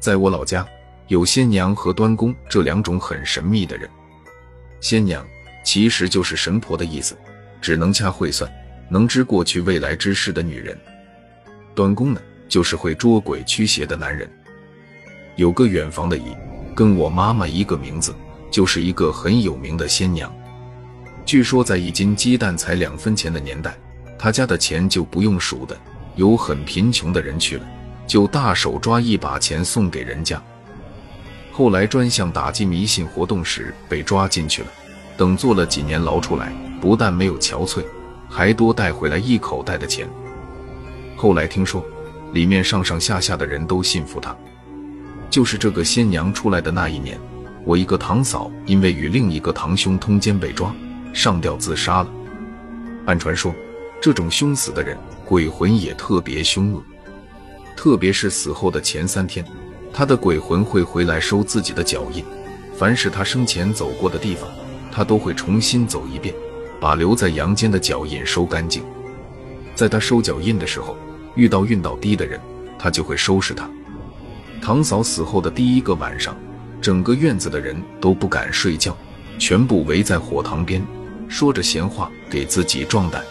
在我老家，有仙娘和端公这两种很神秘的人。仙娘其实就是神婆的意思，只能掐会算，能知过去未来之事的女人。端公呢，就是会捉鬼驱邪的男人。有个远房的姨，跟我妈妈一个名字，就是一个很有名的仙娘。据说在一斤鸡蛋才两分钱的年代，他家的钱就不用数的，有很贫穷的人去了，就大手抓一把钱送给人家。后来专项打击迷信活动时被抓进去了，等坐了几年牢出来，不但没有憔悴，还多带回来一口袋的钱。后来听说，里面上上下下的人都信服他。就是这个仙娘出来的那一年，我一个堂嫂因为与另一个堂兄通奸被抓。上吊自杀了。按传说，这种凶死的人鬼魂也特别凶恶，特别是死后的前三天，他的鬼魂会回来收自己的脚印。凡是他生前走过的地方，他都会重新走一遍，把留在阳间的脚印收干净。在他收脚印的时候，遇到运道低的人，他就会收拾他。堂嫂死后的第一个晚上，整个院子的人都不敢睡觉，全部围在火塘边。说着闲话，给自己壮胆。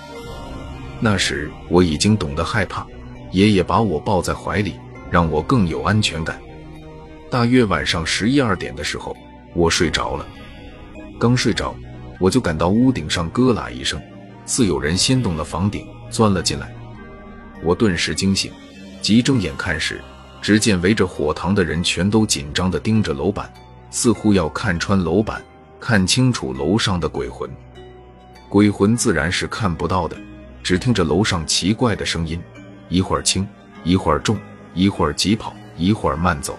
那时我已经懂得害怕，爷爷把我抱在怀里，让我更有安全感。大约晚上十一二点的时候，我睡着了。刚睡着，我就感到屋顶上咯啦一声，似有人掀动了房顶，钻了进来。我顿时惊醒，急睁眼看时，只见围着火塘的人全都紧张地盯着楼板，似乎要看穿楼板，看清楚楼上的鬼魂。鬼魂自然是看不到的，只听着楼上奇怪的声音，一会儿轻，一会儿重，一会儿急跑，一会儿慢走。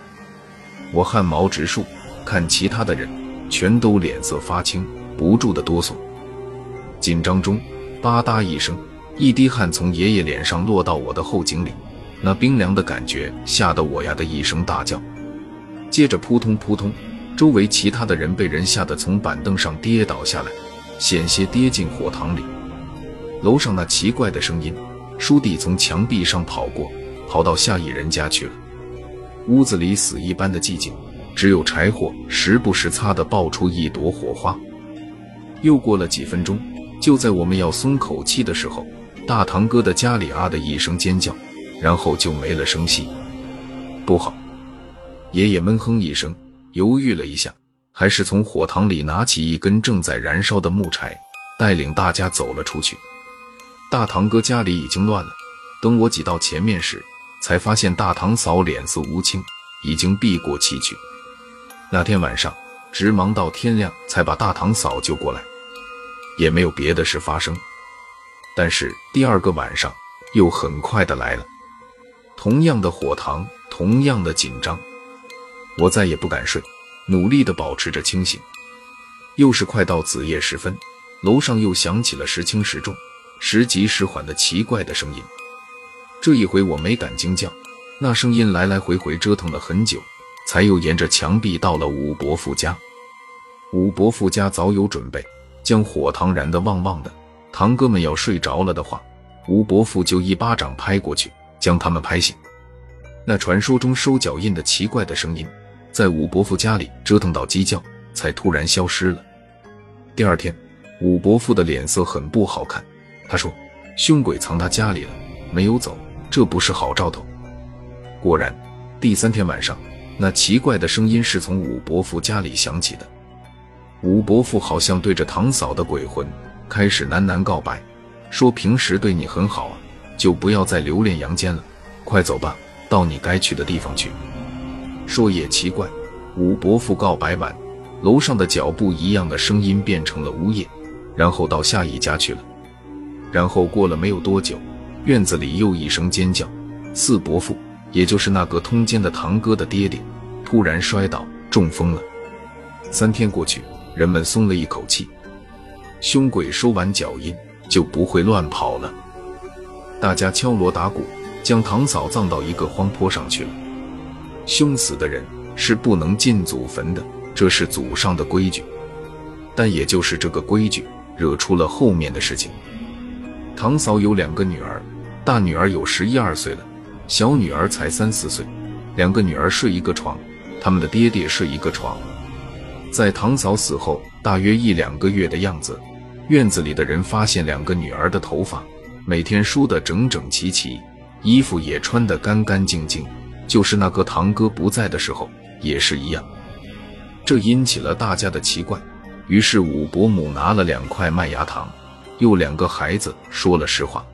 我汗毛直竖，看其他的人全都脸色发青，不住的哆嗦。紧张中，吧嗒一声，一滴汗从爷爷脸上落到我的后颈里，那冰凉的感觉吓得我呀的一声大叫。接着扑通扑通，周围其他的人被人吓得从板凳上跌倒下来。险些跌进火塘里。楼上那奇怪的声音，叔弟从墙壁上跑过，跑到下一人家去了。屋子里死一般的寂静，只有柴火时不时擦的爆出一朵火花。又过了几分钟，就在我们要松口气的时候，大堂哥的家里啊的一声尖叫，然后就没了声息。不好！爷爷闷哼一声，犹豫了一下。还是从火塘里拿起一根正在燃烧的木柴，带领大家走了出去。大堂哥家里已经乱了。等我挤到前面时，才发现大堂嫂脸色无青，已经避过崎岖。那天晚上直忙到天亮，才把大堂嫂救过来，也没有别的事发生。但是第二个晚上又很快的来了，同样的火塘，同样的紧张，我再也不敢睡。努力的保持着清醒。又是快到子夜时分，楼上又响起了时轻时重、时急时缓的奇怪的声音。这一回我没敢惊叫，那声音来来回回折腾了很久，才又沿着墙壁到了武伯父家。武伯父家早有准备，将火塘燃得旺旺的。堂哥们要睡着了的话，吴伯父就一巴掌拍过去，将他们拍醒。那传说中收脚印的奇怪的声音。在武伯父家里折腾到鸡叫，才突然消失了。第二天，武伯父的脸色很不好看。他说：“凶鬼藏他家里了，没有走，这不是好兆头。”果然，第三天晚上，那奇怪的声音是从武伯父家里响起的。武伯父好像对着堂嫂的鬼魂开始喃喃告白，说：“平时对你很好啊，就不要再留恋阳间了，快走吧，到你该去的地方去。”说也奇怪，武伯父告白完，楼上的脚步一样的声音变成了呜咽，然后到下一家去了。然后过了没有多久，院子里又一声尖叫，四伯父，也就是那个通奸的堂哥的爹爹，突然摔倒中风了。三天过去，人们松了一口气，凶鬼收完脚印就不会乱跑了。大家敲锣打鼓，将堂嫂葬到一个荒坡上去了。凶死的人是不能进祖坟的，这是祖上的规矩。但也就是这个规矩，惹出了后面的事情。堂嫂有两个女儿，大女儿有十一二岁了，小女儿才三四岁。两个女儿睡一个床，他们的爹爹睡一个床。在堂嫂死后大约一两个月的样子，院子里的人发现两个女儿的头发每天梳得整整齐齐，衣服也穿得干干净净，就是那个堂哥不在的时候也是一样。这引起了大家的奇怪，于是武伯母拿了两块麦芽糖，又两个孩子说了实话。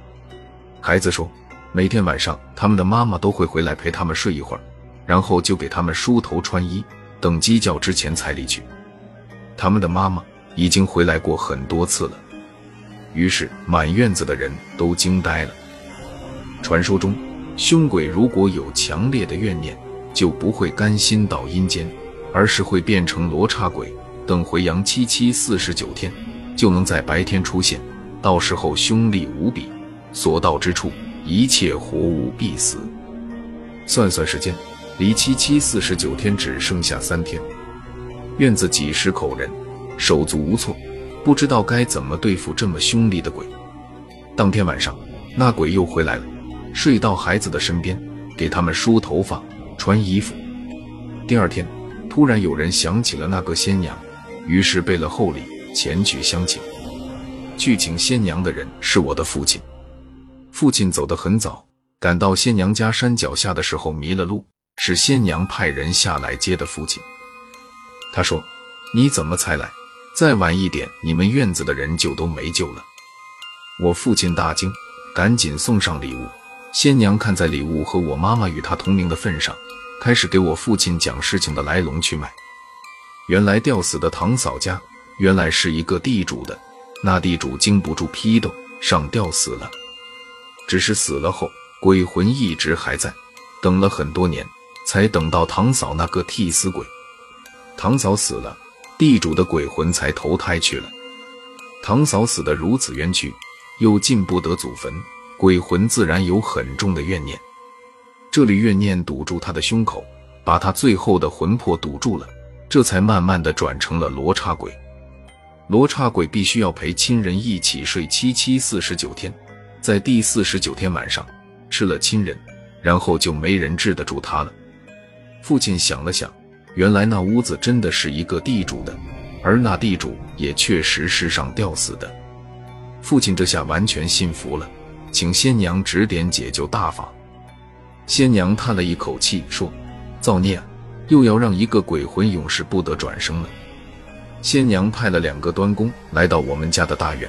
孩子说，每天晚上他们的妈妈都会回来陪他们睡一会儿，然后就给他们梳头穿衣，等鸡叫之前才离去。他们的妈妈已经回来过很多次了。于是满院子的人都惊呆了。传说中，凶鬼如果有强烈的怨念，就不会甘心到阴间。而是会变成罗刹鬼，等回阳七七四十九天，就能在白天出现。到时候凶厉无比，所到之处一切活物必死。算算时间，离七七四十九天只剩下三天。院子几十口人手足无措，不知道该怎么对付这么凶厉的鬼。当天晚上，那鬼又回来了，睡到孩子的身边，给他们梳头发、穿衣服。第二天。突然有人想起了那个仙娘，于是备了厚礼前去相请。去请仙娘的人是我的父亲。父亲走得很早，赶到仙娘家山脚下的时候迷了路，是仙娘派人下来接的父亲。他说：“你怎么才来？再晚一点，你们院子的人就都没救了。”我父亲大惊，赶紧送上礼物。仙娘看在礼物和我妈妈与她同名的份上。开始给我父亲讲事情的来龙去脉。原来吊死的堂嫂家原来是一个地主的，那地主经不住批斗，上吊死了。只是死了后，鬼魂一直还在，等了很多年，才等到堂嫂那个替死鬼。堂嫂死了，地主的鬼魂才投胎去了。堂嫂死得如此冤屈，又进不得祖坟，鬼魂自然有很重的怨念。这里怨念堵住他的胸口，把他最后的魂魄堵住了，这才慢慢的转成了罗刹鬼。罗刹鬼必须要陪亲人一起睡七七四十九天，在第四十九天晚上吃了亲人，然后就没人治得住他了。父亲想了想，原来那屋子真的是一个地主的，而那地主也确实是上吊死的。父亲这下完全信服了，请仙娘指点解救大法。仙娘叹了一口气，说：“造孽啊，又要让一个鬼魂永世不得转生了。”仙娘派了两个端公来到我们家的大院，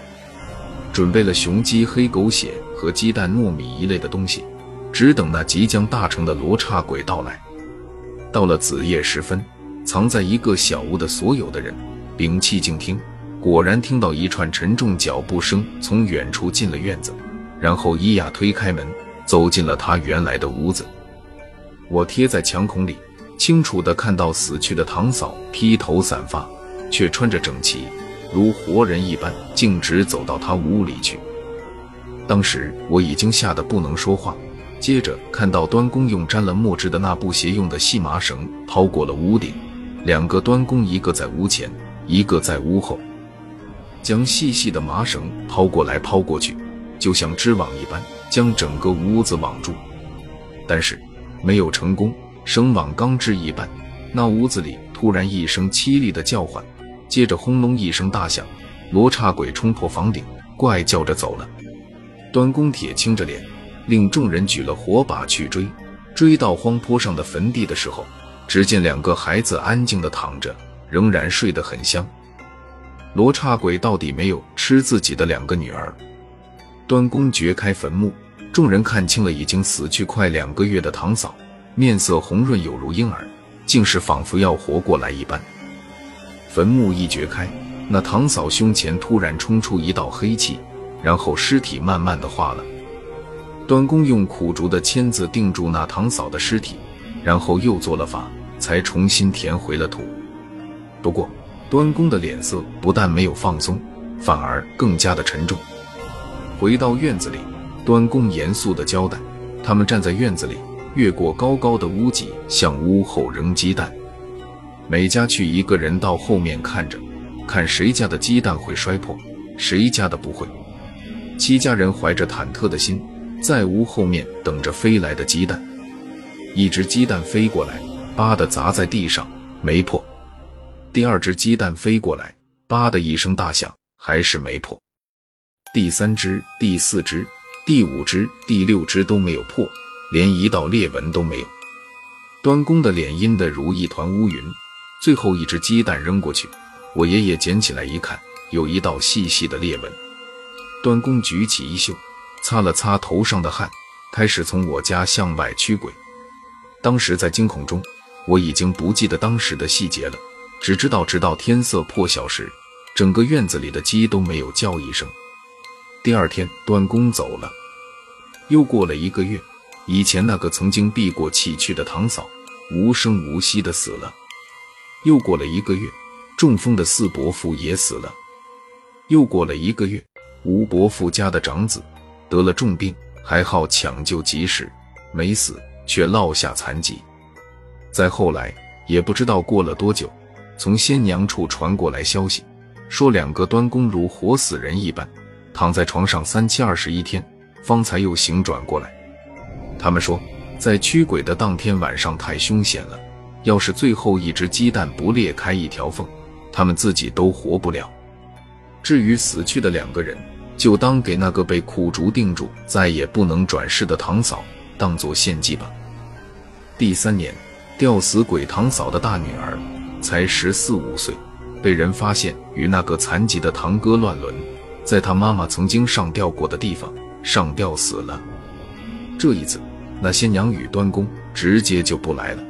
准备了雄鸡、黑狗血和鸡蛋、糯米一类的东西，只等那即将大成的罗刹鬼到来。到了子夜时分，藏在一个小屋的所有的人屏气静听，果然听到一串沉重脚步声从远处进了院子，然后伊雅推开门。走进了他原来的屋子，我贴在墙孔里，清楚地看到死去的堂嫂披头散发，却穿着整齐，如活人一般，径直走到他屋里去。当时我已经吓得不能说话。接着看到端公用沾了墨汁的那布鞋用的细麻绳抛过了屋顶，两个端公，一个在屋前，一个在屋后，将细细的麻绳抛过来抛过去，就像织网一般。将整个屋子网住，但是没有成功。绳网刚织一半，那屋子里突然一声凄厉的叫唤，接着轰隆一声大响，罗刹鬼冲破房顶，怪叫着走了。端公铁青着脸，令众人举了火把去追。追到荒坡上的坟地的时候，只见两个孩子安静地躺着，仍然睡得很香。罗刹鬼到底没有吃自己的两个女儿。端公掘开坟墓，众人看清了已经死去快两个月的堂嫂，面色红润，有如婴儿，竟是仿佛要活过来一般。坟墓一掘开，那堂嫂胸前突然冲出一道黑气，然后尸体慢慢的化了。端公用苦竹的签子定住那堂嫂的尸体，然后又做了法，才重新填回了土。不过，端公的脸色不但没有放松，反而更加的沉重。回到院子里，端公严肃的交代：“他们站在院子里，越过高高的屋脊，向屋后扔鸡蛋。每家去一个人到后面看着，看谁家的鸡蛋会摔破，谁家的不会。七家人怀着忐忑的心，在屋后面等着飞来的鸡蛋。一只鸡蛋飞过来，叭的砸在地上，没破。第二只鸡蛋飞过来，叭的一声大响，还是没破。第三只、第四只、第五只、第六只都没有破，连一道裂纹都没有。端公的脸阴得如一团乌云。最后一只鸡蛋扔过去，我爷爷捡起来一看，有一道细细的裂纹。端公举起衣袖，擦了擦头上的汗，开始从我家向外驱鬼。当时在惊恐中，我已经不记得当时的细节了，只知道直到天色破晓时，整个院子里的鸡都没有叫一声。第二天，端公走了。又过了一个月，以前那个曾经避过气去的堂嫂，无声无息地死了。又过了一个月，中风的四伯父也死了。又过了一个月，吴伯父家的长子得了重病，还好抢救及时，没死，却落下残疾。再后来，也不知道过了多久，从仙娘处传过来消息，说两个端公如活死人一般。躺在床上三七二十一天，方才又醒转过来。他们说，在驱鬼的当天晚上太凶险了，要是最后一只鸡蛋不裂开一条缝，他们自己都活不了。至于死去的两个人，就当给那个被苦竹定住、再也不能转世的堂嫂当做献祭吧。第三年，吊死鬼堂嫂的大女儿才十四五岁，被人发现与那个残疾的堂哥乱伦。在他妈妈曾经上吊过的地方上吊死了。这一次，那仙娘与端公直接就不来了。